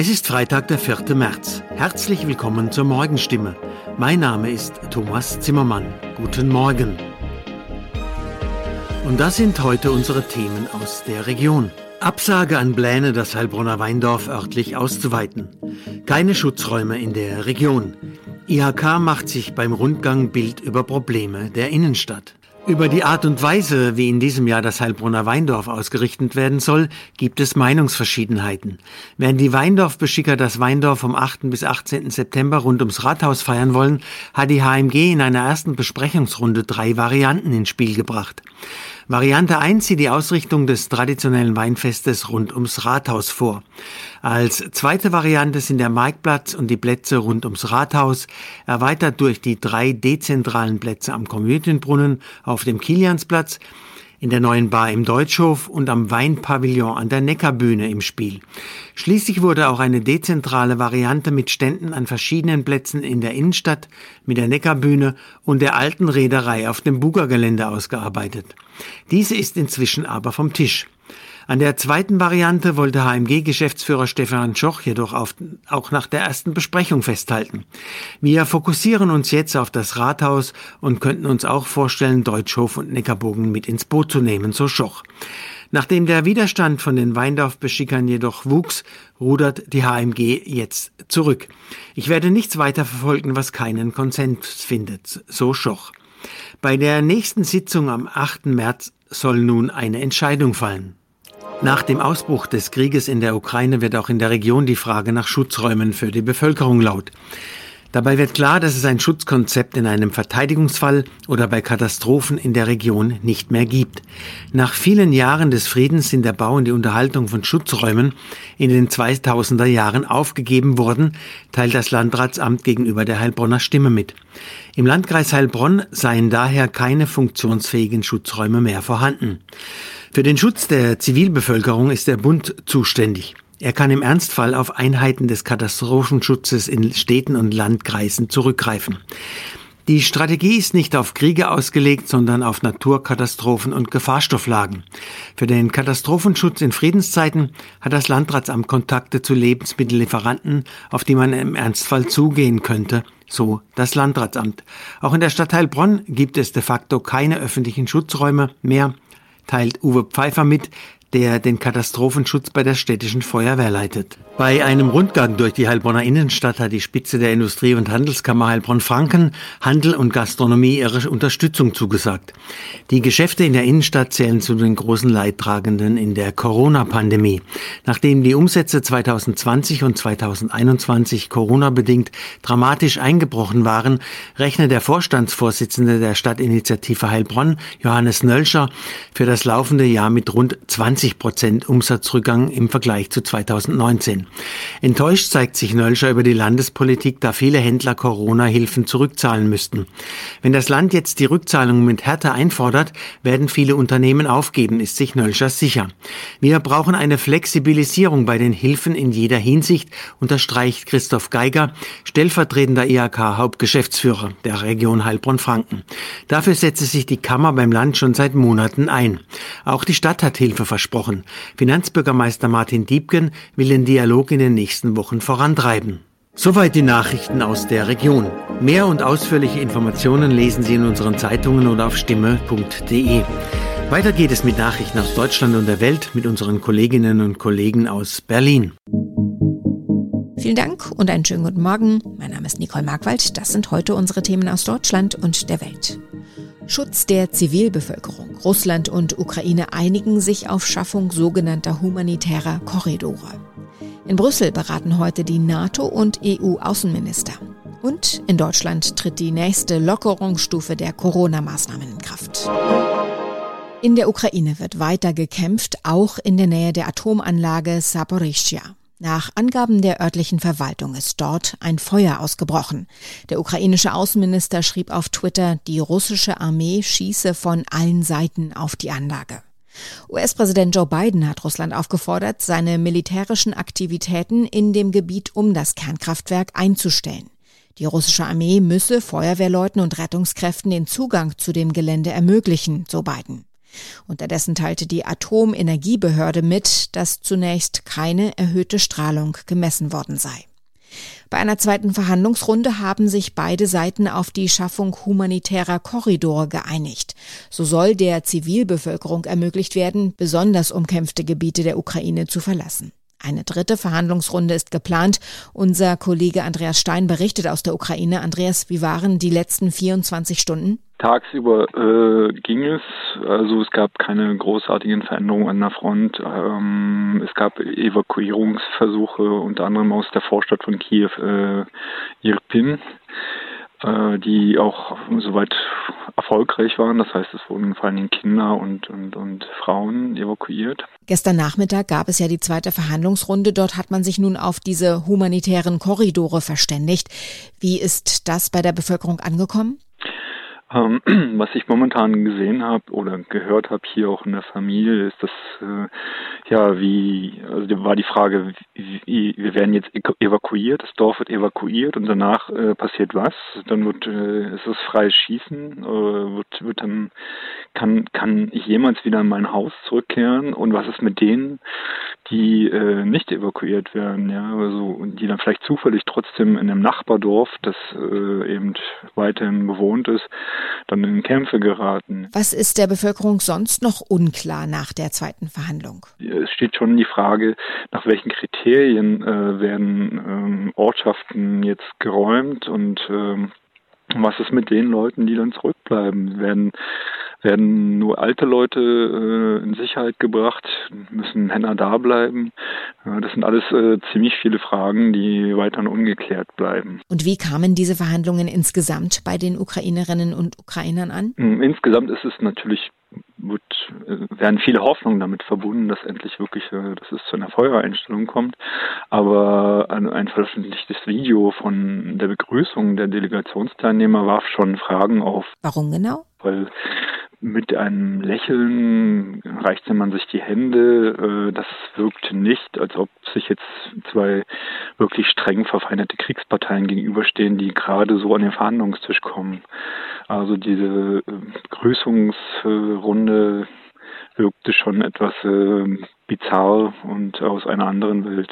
Es ist Freitag, der 4. März. Herzlich willkommen zur Morgenstimme. Mein Name ist Thomas Zimmermann. Guten Morgen. Und das sind heute unsere Themen aus der Region. Absage an Pläne, das Heilbronner Weindorf örtlich auszuweiten. Keine Schutzräume in der Region. IHK macht sich beim Rundgang Bild über Probleme der Innenstadt. Über die Art und Weise, wie in diesem Jahr das Heilbronner Weindorf ausgerichtet werden soll, gibt es Meinungsverschiedenheiten. Während die Weindorfbeschicker das Weindorf vom 8. bis 18. September rund ums Rathaus feiern wollen, hat die HMG in einer ersten Besprechungsrunde drei Varianten ins Spiel gebracht. Variante 1 sieht die Ausrichtung des traditionellen Weinfestes rund ums Rathaus vor. Als zweite Variante sind der Marktplatz und die Plätze rund ums Rathaus, erweitert durch die drei dezentralen Plätze am Komödienbrunnen, auf dem Kiliansplatz, in der neuen Bar im Deutschhof und am Weinpavillon an der Neckarbühne im Spiel. Schließlich wurde auch eine dezentrale Variante mit Ständen an verschiedenen Plätzen in der Innenstadt, mit der Neckarbühne und der alten Reederei auf dem Bugergelände ausgearbeitet. Diese ist inzwischen aber vom Tisch. An der zweiten Variante wollte HMG-Geschäftsführer Stefan Schoch jedoch auf, auch nach der ersten Besprechung festhalten. Wir fokussieren uns jetzt auf das Rathaus und könnten uns auch vorstellen, Deutschhof und Neckarbogen mit ins Boot zu nehmen, so Schoch. Nachdem der Widerstand von den Weindorf-Beschickern jedoch wuchs, rudert die HMG jetzt zurück. Ich werde nichts weiter verfolgen, was keinen Konsens findet, so Schoch. Bei der nächsten Sitzung am 8. März soll nun eine Entscheidung fallen. Nach dem Ausbruch des Krieges in der Ukraine wird auch in der Region die Frage nach Schutzräumen für die Bevölkerung laut. Dabei wird klar, dass es ein Schutzkonzept in einem Verteidigungsfall oder bei Katastrophen in der Region nicht mehr gibt. Nach vielen Jahren des Friedens sind der Bau und die Unterhaltung von Schutzräumen in den 2000er Jahren aufgegeben worden, teilt das Landratsamt gegenüber der Heilbronner Stimme mit. Im Landkreis Heilbronn seien daher keine funktionsfähigen Schutzräume mehr vorhanden. Für den Schutz der Zivilbevölkerung ist der Bund zuständig. Er kann im Ernstfall auf Einheiten des Katastrophenschutzes in Städten und Landkreisen zurückgreifen. Die Strategie ist nicht auf Kriege ausgelegt, sondern auf Naturkatastrophen und Gefahrstofflagen. Für den Katastrophenschutz in Friedenszeiten hat das Landratsamt Kontakte zu Lebensmittellieferanten, auf die man im Ernstfall zugehen könnte, so das Landratsamt. Auch in der Stadt Heilbronn gibt es de facto keine öffentlichen Schutzräume mehr teilt Uwe Pfeiffer mit, der den Katastrophenschutz bei der städtischen Feuerwehr leitet. Bei einem Rundgang durch die Heilbronner Innenstadt hat die Spitze der Industrie- und Handelskammer Heilbronn-Franken Handel und Gastronomie ihre Unterstützung zugesagt. Die Geschäfte in der Innenstadt zählen zu den großen Leidtragenden in der Corona-Pandemie. Nachdem die Umsätze 2020 und 2021 Corona-bedingt dramatisch eingebrochen waren, rechnet der Vorstandsvorsitzende der Stadtinitiative Heilbronn, Johannes Nölscher, für das laufende Jahr mit rund 20 Prozent Umsatzrückgang im Vergleich zu 2019. Enttäuscht zeigt sich Nölscher über die Landespolitik, da viele Händler Corona-Hilfen zurückzahlen müssten. Wenn das Land jetzt die Rückzahlung mit Härte einfordert, werden viele Unternehmen aufgeben, ist sich Nölscher sicher. Wir brauchen eine Flexibilisierung bei den Hilfen in jeder Hinsicht, unterstreicht Christoph Geiger, stellvertretender IHK-Hauptgeschäftsführer der Region Heilbronn-Franken. Dafür setze sich die Kammer beim Land schon seit Monaten ein. Auch die Stadt hat Hilfe versprochen. Finanzbürgermeister Martin Diebken will den Dialog in den nächsten Wochen vorantreiben. Soweit die Nachrichten aus der Region. Mehr und ausführliche Informationen lesen Sie in unseren Zeitungen oder auf stimme.de. Weiter geht es mit Nachrichten aus Deutschland und der Welt mit unseren Kolleginnen und Kollegen aus Berlin. Vielen Dank und einen schönen guten Morgen. Mein Name ist Nicole Markwald. Das sind heute unsere Themen aus Deutschland und der Welt. Schutz der Zivilbevölkerung. Russland und Ukraine einigen sich auf Schaffung sogenannter humanitärer Korridore. In Brüssel beraten heute die NATO und EU-Außenminister. Und in Deutschland tritt die nächste Lockerungsstufe der Corona-Maßnahmen in Kraft. In der Ukraine wird weiter gekämpft, auch in der Nähe der Atomanlage Saporischschja. Nach Angaben der örtlichen Verwaltung ist dort ein Feuer ausgebrochen. Der ukrainische Außenminister schrieb auf Twitter, die russische Armee schieße von allen Seiten auf die Anlage. US-Präsident Joe Biden hat Russland aufgefordert, seine militärischen Aktivitäten in dem Gebiet um das Kernkraftwerk einzustellen. Die russische Armee müsse Feuerwehrleuten und Rettungskräften den Zugang zu dem Gelände ermöglichen, so Biden. Unterdessen teilte die Atomenergiebehörde mit, dass zunächst keine erhöhte Strahlung gemessen worden sei. Bei einer zweiten Verhandlungsrunde haben sich beide Seiten auf die Schaffung humanitärer Korridore geeinigt. So soll der Zivilbevölkerung ermöglicht werden, besonders umkämpfte Gebiete der Ukraine zu verlassen. Eine dritte Verhandlungsrunde ist geplant. Unser Kollege Andreas Stein berichtet aus der Ukraine. Andreas, wie waren die letzten 24 Stunden? Tagsüber äh, ging es, also es gab keine großartigen Veränderungen an der Front. Ähm, es gab Evakuierungsversuche, unter anderem aus der Vorstadt von Kiew, äh, Irpin die auch soweit erfolgreich waren. Das heißt, es wurden vor allem Kinder und, und, und Frauen evakuiert. Gestern Nachmittag gab es ja die zweite Verhandlungsrunde. Dort hat man sich nun auf diese humanitären Korridore verständigt. Wie ist das bei der Bevölkerung angekommen? Ähm, was ich momentan gesehen habe oder gehört habe hier auch in der Familie, ist das äh, ja wie also war die Frage, wie, wir werden jetzt evakuiert, das Dorf wird evakuiert und danach äh, passiert was? Dann wird äh, ist es freies Schießen, äh, wird wird dann kann kann ich jemals wieder in mein Haus zurückkehren und was ist mit denen, die äh, nicht evakuiert werden, ja, also die dann vielleicht zufällig trotzdem in einem Nachbardorf, das äh, eben weiterhin bewohnt ist, dann in Kämpfe geraten. Was ist der Bevölkerung sonst noch unklar nach der zweiten Verhandlung? Es steht schon die Frage, nach welchen Kriterien äh, werden ähm, Ortschaften jetzt geräumt und ähm, was ist mit den Leuten, die dann zurückbleiben? Werden werden nur alte Leute äh, in Sicherheit gebracht, müssen Männer da bleiben. Äh, das sind alles äh, ziemlich viele Fragen, die weiterhin ungeklärt bleiben. Und wie kamen diese Verhandlungen insgesamt bei den Ukrainerinnen und Ukrainern an? Hm, insgesamt ist es natürlich wird, werden viele Hoffnungen damit verbunden, dass endlich wirklich, äh, dass es zu einer Feuereinstellung kommt. Aber ein, ein veröffentlichtes Video von der Begrüßung der Delegationsteilnehmer warf schon Fragen auf. Warum genau? Weil mit einem Lächeln reichte man sich die Hände. Äh, das wirkte nicht, als ob sich jetzt zwei wirklich streng verfeindete Kriegsparteien gegenüberstehen, die gerade so an den Verhandlungstisch kommen. Also diese äh, Begrüßungsrunde wirkte schon etwas äh, bizarr und aus einer anderen Welt.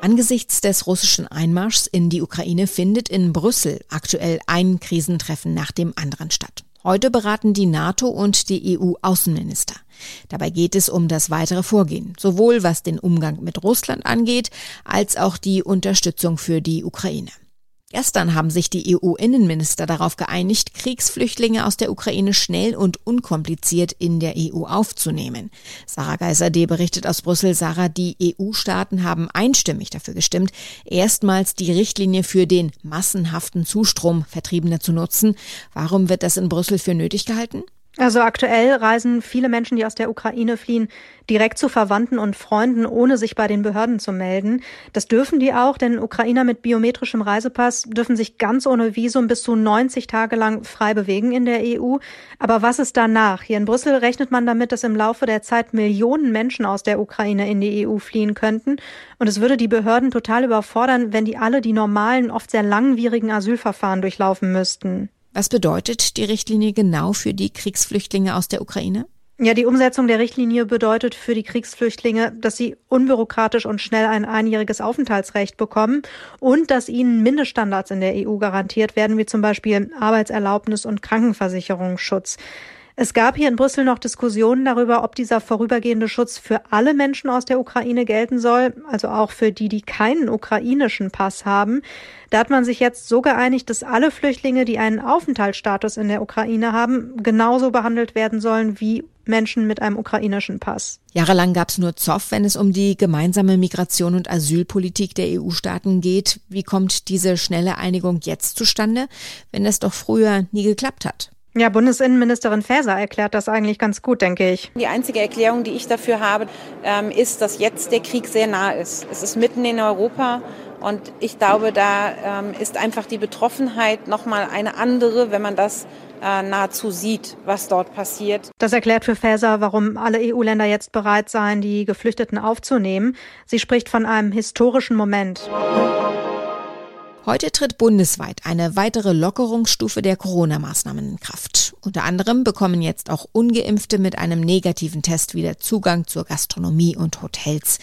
Angesichts des russischen Einmarschs in die Ukraine findet in Brüssel aktuell ein Krisentreffen nach dem anderen statt. Heute beraten die NATO und die EU-Außenminister. Dabei geht es um das weitere Vorgehen, sowohl was den Umgang mit Russland angeht, als auch die Unterstützung für die Ukraine. Gestern haben sich die EU-Innenminister darauf geeinigt, Kriegsflüchtlinge aus der Ukraine schnell und unkompliziert in der EU aufzunehmen. Sarah Geiser-D berichtet aus Brüssel, Sarah, die EU-Staaten haben einstimmig dafür gestimmt, erstmals die Richtlinie für den massenhaften Zustrom Vertriebener zu nutzen. Warum wird das in Brüssel für nötig gehalten? Also aktuell reisen viele Menschen, die aus der Ukraine fliehen, direkt zu Verwandten und Freunden, ohne sich bei den Behörden zu melden. Das dürfen die auch, denn Ukrainer mit biometrischem Reisepass dürfen sich ganz ohne Visum bis zu 90 Tage lang frei bewegen in der EU. Aber was ist danach? Hier in Brüssel rechnet man damit, dass im Laufe der Zeit Millionen Menschen aus der Ukraine in die EU fliehen könnten. Und es würde die Behörden total überfordern, wenn die alle die normalen, oft sehr langwierigen Asylverfahren durchlaufen müssten. Was bedeutet die Richtlinie genau für die Kriegsflüchtlinge aus der Ukraine? Ja, die Umsetzung der Richtlinie bedeutet für die Kriegsflüchtlinge, dass sie unbürokratisch und schnell ein einjähriges Aufenthaltsrecht bekommen und dass ihnen Mindeststandards in der EU garantiert werden, wie zum Beispiel Arbeitserlaubnis und Krankenversicherungsschutz. Es gab hier in Brüssel noch Diskussionen darüber, ob dieser vorübergehende Schutz für alle Menschen aus der Ukraine gelten soll, also auch für die, die keinen ukrainischen Pass haben. Da hat man sich jetzt so geeinigt, dass alle Flüchtlinge, die einen Aufenthaltsstatus in der Ukraine haben, genauso behandelt werden sollen wie Menschen mit einem ukrainischen Pass. Jahrelang gab es nur Zoff, wenn es um die gemeinsame Migration und Asylpolitik der EU-Staaten geht. Wie kommt diese schnelle Einigung jetzt zustande, wenn es doch früher nie geklappt hat? Ja, Bundesinnenministerin Faeser erklärt das eigentlich ganz gut, denke ich. Die einzige Erklärung, die ich dafür habe, ähm, ist, dass jetzt der Krieg sehr nah ist. Es ist mitten in Europa und ich glaube, da ähm, ist einfach die Betroffenheit nochmal eine andere, wenn man das äh, nahezu sieht, was dort passiert. Das erklärt für Faeser, warum alle EU-Länder jetzt bereit seien, die Geflüchteten aufzunehmen. Sie spricht von einem historischen Moment. Heute tritt bundesweit eine weitere Lockerungsstufe der Corona-Maßnahmen in Kraft. Unter anderem bekommen jetzt auch ungeimpfte mit einem negativen Test wieder Zugang zur Gastronomie und Hotels.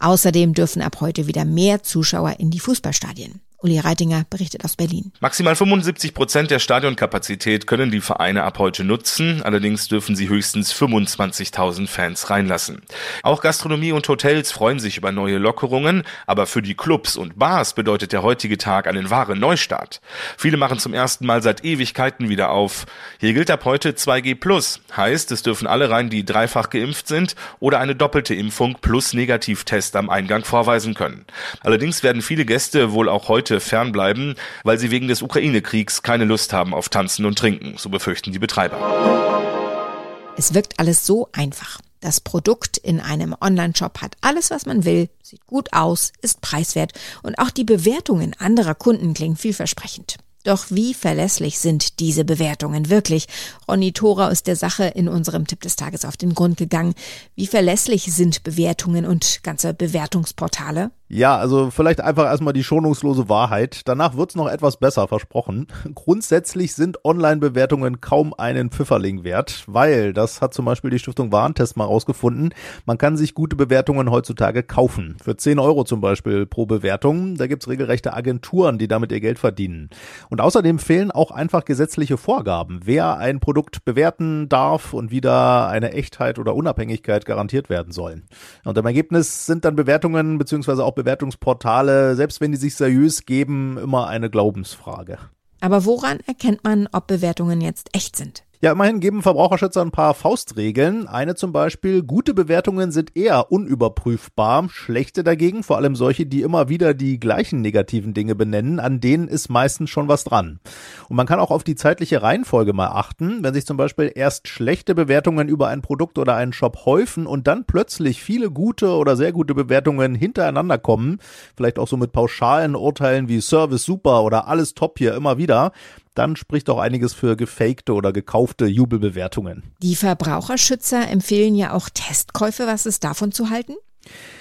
Außerdem dürfen ab heute wieder mehr Zuschauer in die Fußballstadien. Uli Reitinger berichtet aus Berlin. Maximal 75 Prozent der Stadionkapazität können die Vereine ab heute nutzen. Allerdings dürfen sie höchstens 25.000 Fans reinlassen. Auch Gastronomie und Hotels freuen sich über neue Lockerungen. Aber für die Clubs und Bars bedeutet der heutige Tag einen wahren Neustart. Viele machen zum ersten Mal seit Ewigkeiten wieder auf. Hier gilt ab heute 2G+. Heißt, es dürfen alle rein, die dreifach geimpft sind oder eine doppelte Impfung plus Negativtest am Eingang vorweisen können. Allerdings werden viele Gäste wohl auch heute fernbleiben, weil sie wegen des Ukraine-Kriegs keine Lust haben auf Tanzen und Trinken, so befürchten die Betreiber. Es wirkt alles so einfach. Das Produkt in einem Online-Shop hat alles, was man will, sieht gut aus, ist preiswert und auch die Bewertungen anderer Kunden klingen vielversprechend. Doch wie verlässlich sind diese Bewertungen wirklich? Ronny Thora ist der Sache in unserem Tipp des Tages auf den Grund gegangen. Wie verlässlich sind Bewertungen und ganze Bewertungsportale? Ja, also vielleicht einfach erstmal die schonungslose Wahrheit. Danach wird's noch etwas besser, versprochen. Grundsätzlich sind Online-Bewertungen kaum einen Pfifferling wert, weil, das hat zum Beispiel die Stiftung Warentest mal rausgefunden, man kann sich gute Bewertungen heutzutage kaufen. Für 10 Euro zum Beispiel pro Bewertung. Da gibt's regelrechte Agenturen, die damit ihr Geld verdienen. Und außerdem fehlen auch einfach gesetzliche Vorgaben, wer ein Produkt bewerten darf und wie da eine Echtheit oder Unabhängigkeit garantiert werden sollen. Und im Ergebnis sind dann Bewertungen beziehungsweise auch Bewertungsportale, selbst wenn die sich seriös geben, immer eine Glaubensfrage. Aber woran erkennt man, ob Bewertungen jetzt echt sind? Ja, immerhin geben Verbraucherschützer ein paar Faustregeln. Eine zum Beispiel, gute Bewertungen sind eher unüberprüfbar, schlechte dagegen, vor allem solche, die immer wieder die gleichen negativen Dinge benennen, an denen ist meistens schon was dran. Und man kann auch auf die zeitliche Reihenfolge mal achten. Wenn sich zum Beispiel erst schlechte Bewertungen über ein Produkt oder einen Shop häufen und dann plötzlich viele gute oder sehr gute Bewertungen hintereinander kommen, vielleicht auch so mit pauschalen Urteilen wie Service super oder alles top hier immer wieder, dann spricht auch einiges für gefakte oder gekaufte Jubelbewertungen. Die Verbraucherschützer empfehlen ja auch Testkäufe. Was ist davon zu halten?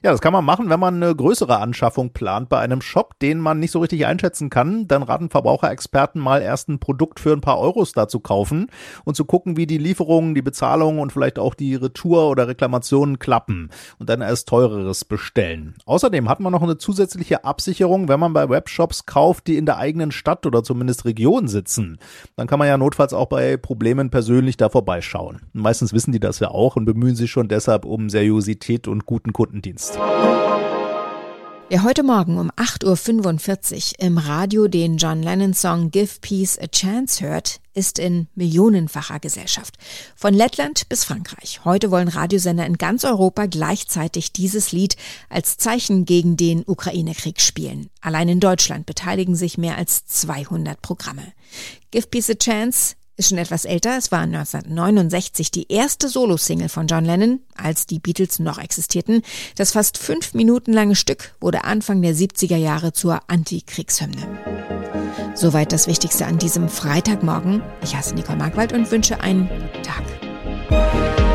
Ja, das kann man machen, wenn man eine größere Anschaffung plant bei einem Shop, den man nicht so richtig einschätzen kann. Dann raten Verbraucherexperten mal erst ein Produkt für ein paar Euros da zu kaufen und zu gucken, wie die Lieferungen, die Bezahlung und vielleicht auch die Retour oder Reklamationen klappen und dann erst teureres bestellen. Außerdem hat man noch eine zusätzliche Absicherung, wenn man bei Webshops kauft, die in der eigenen Stadt oder zumindest Region sitzen. Dann kann man ja notfalls auch bei Problemen persönlich da vorbeischauen. Meistens wissen die das ja auch und bemühen sich schon deshalb um Seriosität und guten Kundendienst. Podcast. Wer heute Morgen um 8.45 Uhr im Radio den John Lennon-Song Give Peace a Chance hört, ist in millionenfacher Gesellschaft. Von Lettland bis Frankreich. Heute wollen Radiosender in ganz Europa gleichzeitig dieses Lied als Zeichen gegen den Ukraine-Krieg spielen. Allein in Deutschland beteiligen sich mehr als 200 Programme. Give Peace a Chance ist schon etwas älter. Es war 1969 die erste Solo-Single von John Lennon, als die Beatles noch existierten. Das fast fünf Minuten lange Stück wurde Anfang der 70er Jahre zur Antikriegshymne. Soweit das Wichtigste an diesem Freitagmorgen. Ich heiße Nicole Markwald und wünsche einen guten Tag.